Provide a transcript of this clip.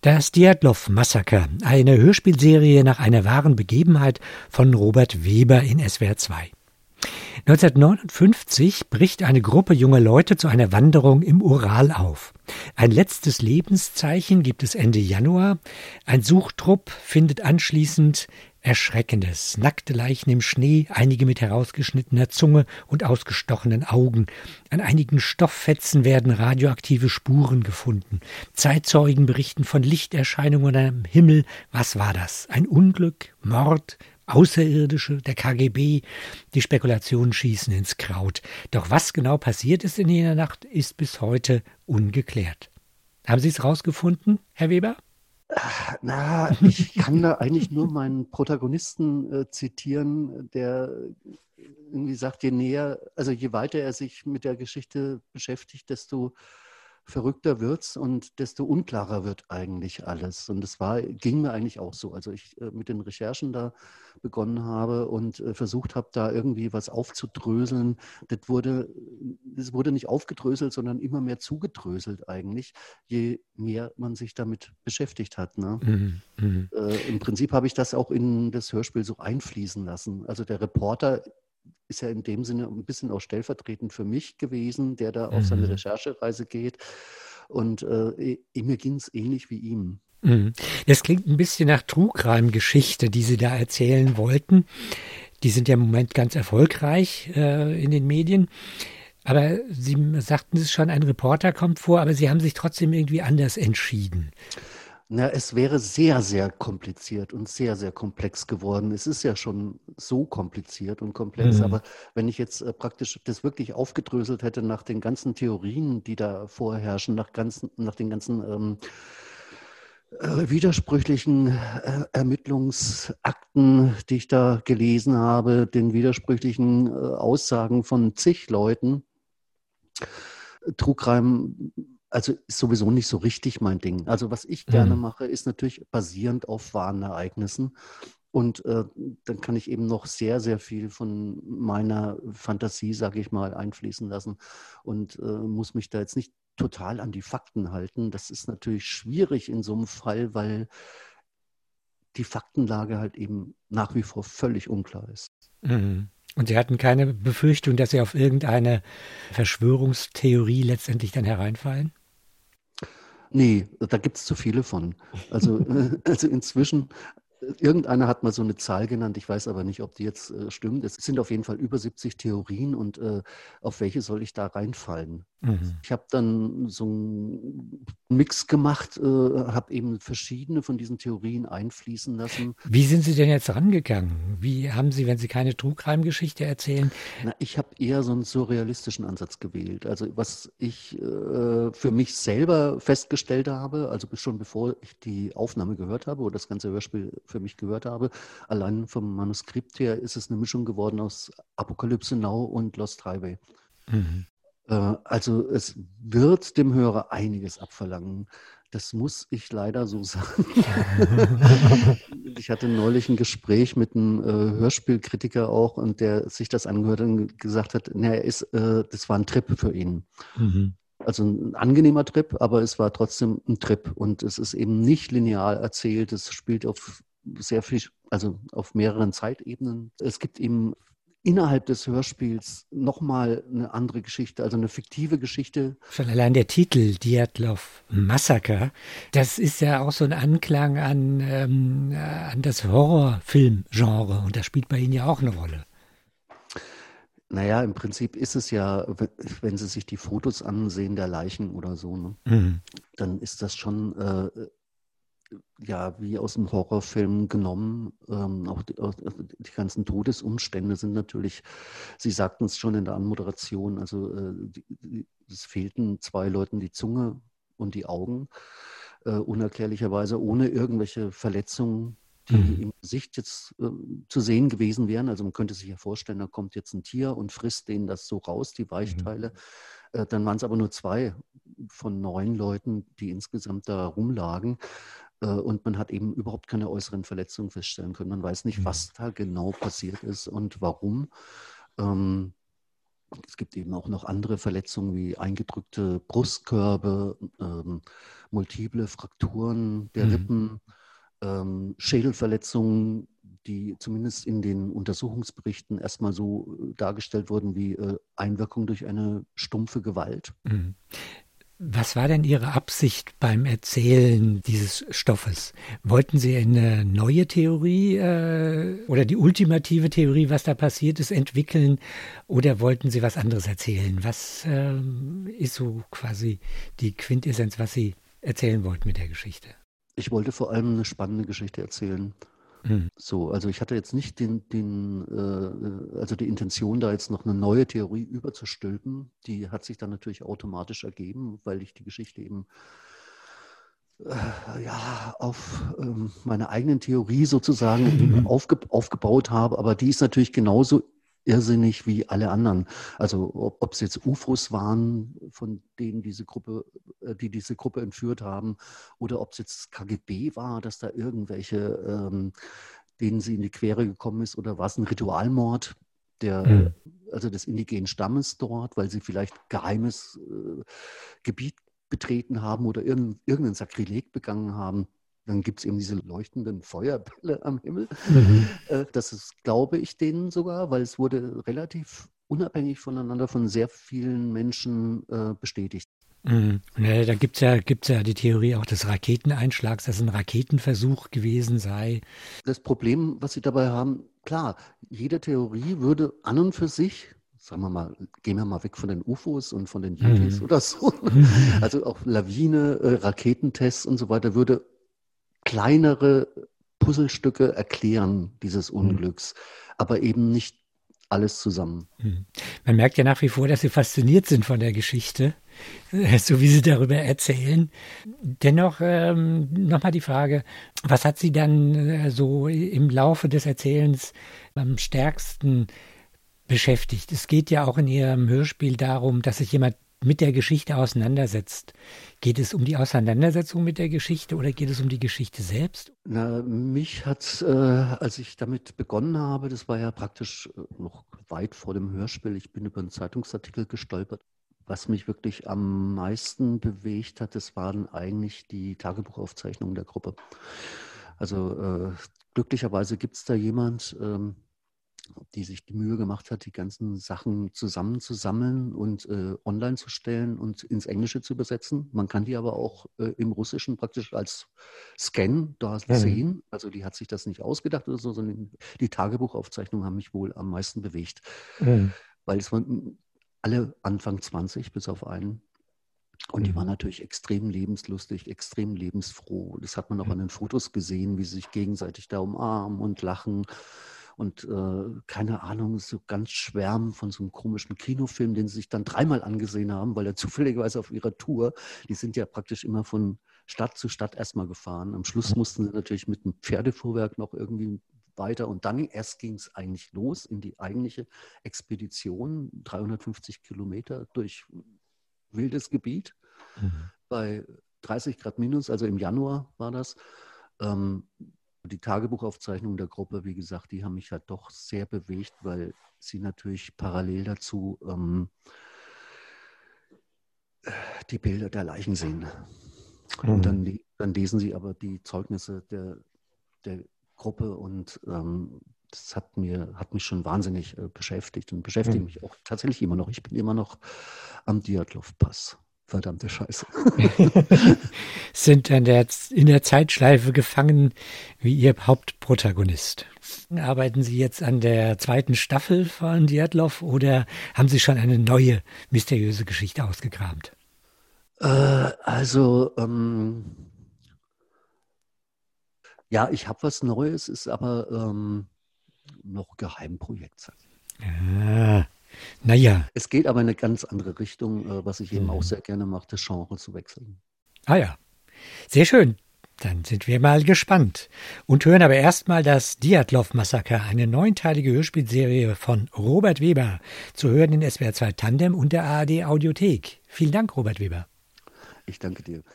Das Diatlov-Massaker, eine Hörspielserie nach einer wahren Begebenheit von Robert Weber in SWR 2. 1959 bricht eine Gruppe junger Leute zu einer Wanderung im Ural auf. Ein letztes Lebenszeichen gibt es Ende Januar. Ein Suchtrupp findet anschließend Erschreckendes. Nackte Leichen im Schnee, einige mit herausgeschnittener Zunge und ausgestochenen Augen. An einigen Stofffetzen werden radioaktive Spuren gefunden. Zeitzeugen berichten von Lichterscheinungen am Himmel. Was war das? Ein Unglück? Mord? Außerirdische, der KGB, die Spekulationen schießen ins Kraut. Doch was genau passiert ist in jener Nacht, ist bis heute ungeklärt. Haben Sie es rausgefunden, Herr Weber? Na, ich kann da eigentlich nur meinen Protagonisten äh, zitieren, der irgendwie sagt, je näher, also je weiter er sich mit der Geschichte beschäftigt, desto verrückter wird's und desto unklarer wird eigentlich alles. Und das war, ging mir eigentlich auch so. Also ich äh, mit den Recherchen da begonnen habe und äh, versucht habe, da irgendwie was aufzudröseln. Das wurde, das wurde nicht aufgedröselt, sondern immer mehr zugedröselt eigentlich, je mehr man sich damit beschäftigt hat. Ne? Mhm, mhm. äh, Im Prinzip habe ich das auch in das Hörspiel so einfließen lassen. Also der Reporter ist ja in dem Sinne ein bisschen auch stellvertretend für mich gewesen, der da auf seine mhm. Recherchereise geht. Und äh, mir ging es ähnlich wie ihm. Mhm. Das klingt ein bisschen nach Trugreim-Geschichte, die Sie da erzählen wollten. Die sind ja im Moment ganz erfolgreich äh, in den Medien. Aber Sie sagten es schon, ein Reporter kommt vor, aber Sie haben sich trotzdem irgendwie anders entschieden. Na, es wäre sehr, sehr kompliziert und sehr, sehr komplex geworden. Es ist ja schon so kompliziert und komplex, mhm. aber wenn ich jetzt äh, praktisch das wirklich aufgedröselt hätte nach den ganzen Theorien, die da vorherrschen, nach, ganzen, nach den ganzen ähm, äh, widersprüchlichen äh, Ermittlungsakten, die ich da gelesen habe, den widersprüchlichen äh, Aussagen von zig Leuten, Trugreim also ist sowieso nicht so richtig mein Ding. Also was ich gerne mhm. mache, ist natürlich basierend auf wahren Ereignissen. Und äh, dann kann ich eben noch sehr, sehr viel von meiner Fantasie, sage ich mal, einfließen lassen und äh, muss mich da jetzt nicht total an die Fakten halten. Das ist natürlich schwierig in so einem Fall, weil die Faktenlage halt eben nach wie vor völlig unklar ist. Mhm. Und Sie hatten keine Befürchtung, dass Sie auf irgendeine Verschwörungstheorie letztendlich dann hereinfallen? Nee, da gibt es zu viele von. Also, also inzwischen, irgendeiner hat mal so eine Zahl genannt, ich weiß aber nicht, ob die jetzt äh, stimmt. Es sind auf jeden Fall über 70 Theorien und äh, auf welche soll ich da reinfallen? Mhm. Ich habe dann so einen Mix gemacht, äh, habe eben verschiedene von diesen Theorien einfließen lassen. Wie sind Sie denn jetzt rangegangen? Wie haben Sie, wenn Sie keine Trugreimgeschichte erzählen? Na, ich habe eher so einen surrealistischen Ansatz gewählt. Also was ich äh, für mich selber festgestellt habe, also schon bevor ich die Aufnahme gehört habe oder das ganze Hörspiel für mich gehört habe, allein vom Manuskript her ist es eine Mischung geworden aus Apokalypse Now und Lost Highway. Mhm. Äh, also es wird dem Hörer einiges abverlangen. Das muss ich leider so sagen. ich hatte neulich ein Gespräch mit einem äh, Hörspielkritiker auch und der sich das angehört und gesagt hat, na, ist, äh, das war ein Trip für ihn. Mhm. Also ein angenehmer Trip, aber es war trotzdem ein Trip und es ist eben nicht linear erzählt. Es spielt auf sehr viel, also auf mehreren Zeitebenen. Es gibt eben innerhalb des Hörspiels nochmal eine andere Geschichte, also eine fiktive Geschichte. Schon allein der Titel Diatlov Massaker, das ist ja auch so ein Anklang an, ähm, an das Horrorfilmgenre und das spielt bei Ihnen ja auch eine Rolle. Naja, im Prinzip ist es ja, wenn Sie sich die Fotos ansehen der Leichen oder so, ne, mhm. dann ist das schon äh, ja, wie aus dem Horrorfilm genommen. Ähm, auch, die, auch, die, ganzen Todesumstände sind natürlich, Sie sagten es schon in der Anmoderation, also äh, die, es fehlten zwei Leuten die Zunge und die Augen, äh, unerklärlicherweise ohne irgendwelche Verletzungen, die mhm. im Gesicht jetzt äh, zu sehen gewesen wären. Also man könnte sich ja vorstellen, da kommt jetzt ein Tier und frisst denen das so raus, die Weichteile. Mhm. Äh, dann waren es aber nur zwei von neun Leuten, die insgesamt da rumlagen. Äh, und man hat eben überhaupt keine äußeren Verletzungen feststellen können. Man weiß nicht, was mhm. da genau passiert ist und warum. Ähm, es gibt eben auch noch andere Verletzungen wie eingedrückte Brustkörbe, ähm, multiple Frakturen der mhm. Rippen, ähm, Schädelverletzungen, die zumindest in den Untersuchungsberichten erstmal so äh, dargestellt wurden wie äh, Einwirkung durch eine stumpfe Gewalt. Was war denn Ihre Absicht beim Erzählen dieses Stoffes? Wollten Sie eine neue Theorie äh, oder die ultimative Theorie, was da passiert ist, entwickeln oder wollten Sie was anderes erzählen? Was äh, ist so quasi die Quintessenz, was Sie erzählen wollten mit der Geschichte? Ich wollte vor allem eine spannende Geschichte erzählen. Mhm. So, also ich hatte jetzt nicht den, den äh, also die Intention, da jetzt noch eine neue Theorie überzustülpen. Die hat sich dann natürlich automatisch ergeben, weil ich die Geschichte eben äh, ja, auf ähm, meine eigenen Theorie sozusagen aufge aufgebaut habe. Aber die ist natürlich genauso irrsinnig wie alle anderen. Also ob es jetzt UFOs waren, von denen diese Gruppe, äh, die diese Gruppe entführt haben, oder ob es jetzt KGB war, dass da irgendwelche, ähm, denen sie in die Quere gekommen ist, oder war es ein Ritualmord der, mhm. also des indigenen Stammes dort, weil sie vielleicht geheimes äh, Gebiet betreten haben oder irgendein, irgendein Sakrileg begangen haben. Dann gibt es eben diese leuchtenden Feuerbälle am Himmel. Mhm. Äh, das ist, glaube ich, denen sogar, weil es wurde relativ unabhängig voneinander von sehr vielen Menschen äh, bestätigt. Mhm. Ja, da gibt es ja, gibt's ja die Theorie auch des Raketeneinschlags, dass ein Raketenversuch gewesen sei. Das Problem, was Sie dabei haben, klar, jede Theorie würde an und für sich sagen wir mal, gehen wir mal weg von den UFOs und von den Yetis mhm. oder so. Also auch Lawine, äh, Raketentests und so weiter würde kleinere Puzzlestücke erklären dieses mhm. Unglücks, mhm. aber eben nicht alles zusammen. Mhm. Man merkt ja nach wie vor, dass Sie fasziniert sind von der Geschichte, so wie Sie darüber erzählen. Dennoch ähm, nochmal die Frage, was hat Sie dann äh, so im Laufe des Erzählens am stärksten beschäftigt? Es geht ja auch in Ihrem Hörspiel darum, dass sich jemand mit der Geschichte auseinandersetzt. Geht es um die Auseinandersetzung mit der Geschichte oder geht es um die Geschichte selbst? Na, mich hat, äh, als ich damit begonnen habe, das war ja praktisch äh, noch weit vor dem Hörspiel, ich bin über einen Zeitungsartikel gestolpert. Was mich wirklich am meisten bewegt hat, das waren eigentlich die Tagebuchaufzeichnungen der Gruppe. Also äh, glücklicherweise gibt es da jemand, ähm, die sich die Mühe gemacht hat, die ganzen Sachen zusammenzusammeln und äh, online zu stellen und ins Englische zu übersetzen. Man kann die aber auch äh, im Russischen praktisch als Scan da mhm. sehen. Also die hat sich das nicht ausgedacht oder so, sondern die Tagebuchaufzeichnungen haben mich wohl am meisten bewegt. Mhm. Weil es waren alle Anfang 20 bis auf einen. Und die waren mhm. natürlich extrem lebenslustig, extrem lebensfroh. Das hat man auch an den Fotos gesehen, wie sie sich gegenseitig da umarmen und lachen und äh, keine Ahnung, so ganz schwärmen von so einem komischen Kinofilm, den sie sich dann dreimal angesehen haben, weil er zufälligerweise auf ihrer Tour, die sind ja praktisch immer von Stadt zu Stadt erstmal gefahren. Am Schluss mussten sie natürlich mit einem Pferdefuhrwerk noch irgendwie weiter und dann erst ging es eigentlich los in die eigentliche Expedition, 350 Kilometer durch wildes Gebiet mhm. bei 30 Grad minus, also im Januar war das. Ähm, die Tagebuchaufzeichnungen der Gruppe, wie gesagt, die haben mich halt doch sehr bewegt, weil sie natürlich parallel dazu ähm, die Bilder der Leichen sehen. Mhm. Und dann, dann, lesen sie aber die Zeugnisse der, der Gruppe und ähm, das hat, mir, hat mich schon wahnsinnig äh, beschäftigt und beschäftigt mhm. mich auch tatsächlich immer noch. Ich bin immer noch am Diatlov-Pass. Verdammte Scheiße. Sind in der, in der Zeitschleife gefangen wie Ihr Hauptprotagonist. Arbeiten Sie jetzt an der zweiten Staffel von Diatlov oder haben Sie schon eine neue mysteriöse Geschichte ausgekramt? Äh, also, ähm, ja, ich habe was Neues, ist aber ähm, noch Geheimprojekt. Ah. Naja. Es geht aber in eine ganz andere Richtung, äh, was ich eben mhm. auch sehr gerne mache, das Genre zu wechseln. Ah ja, sehr schön. Dann sind wir mal gespannt und hören aber erstmal das Diatlov-Massaker, eine neunteilige Hörspielserie von Robert Weber, zu hören in SWR 2 Tandem und der ARD Audiothek. Vielen Dank, Robert Weber. Ich danke dir.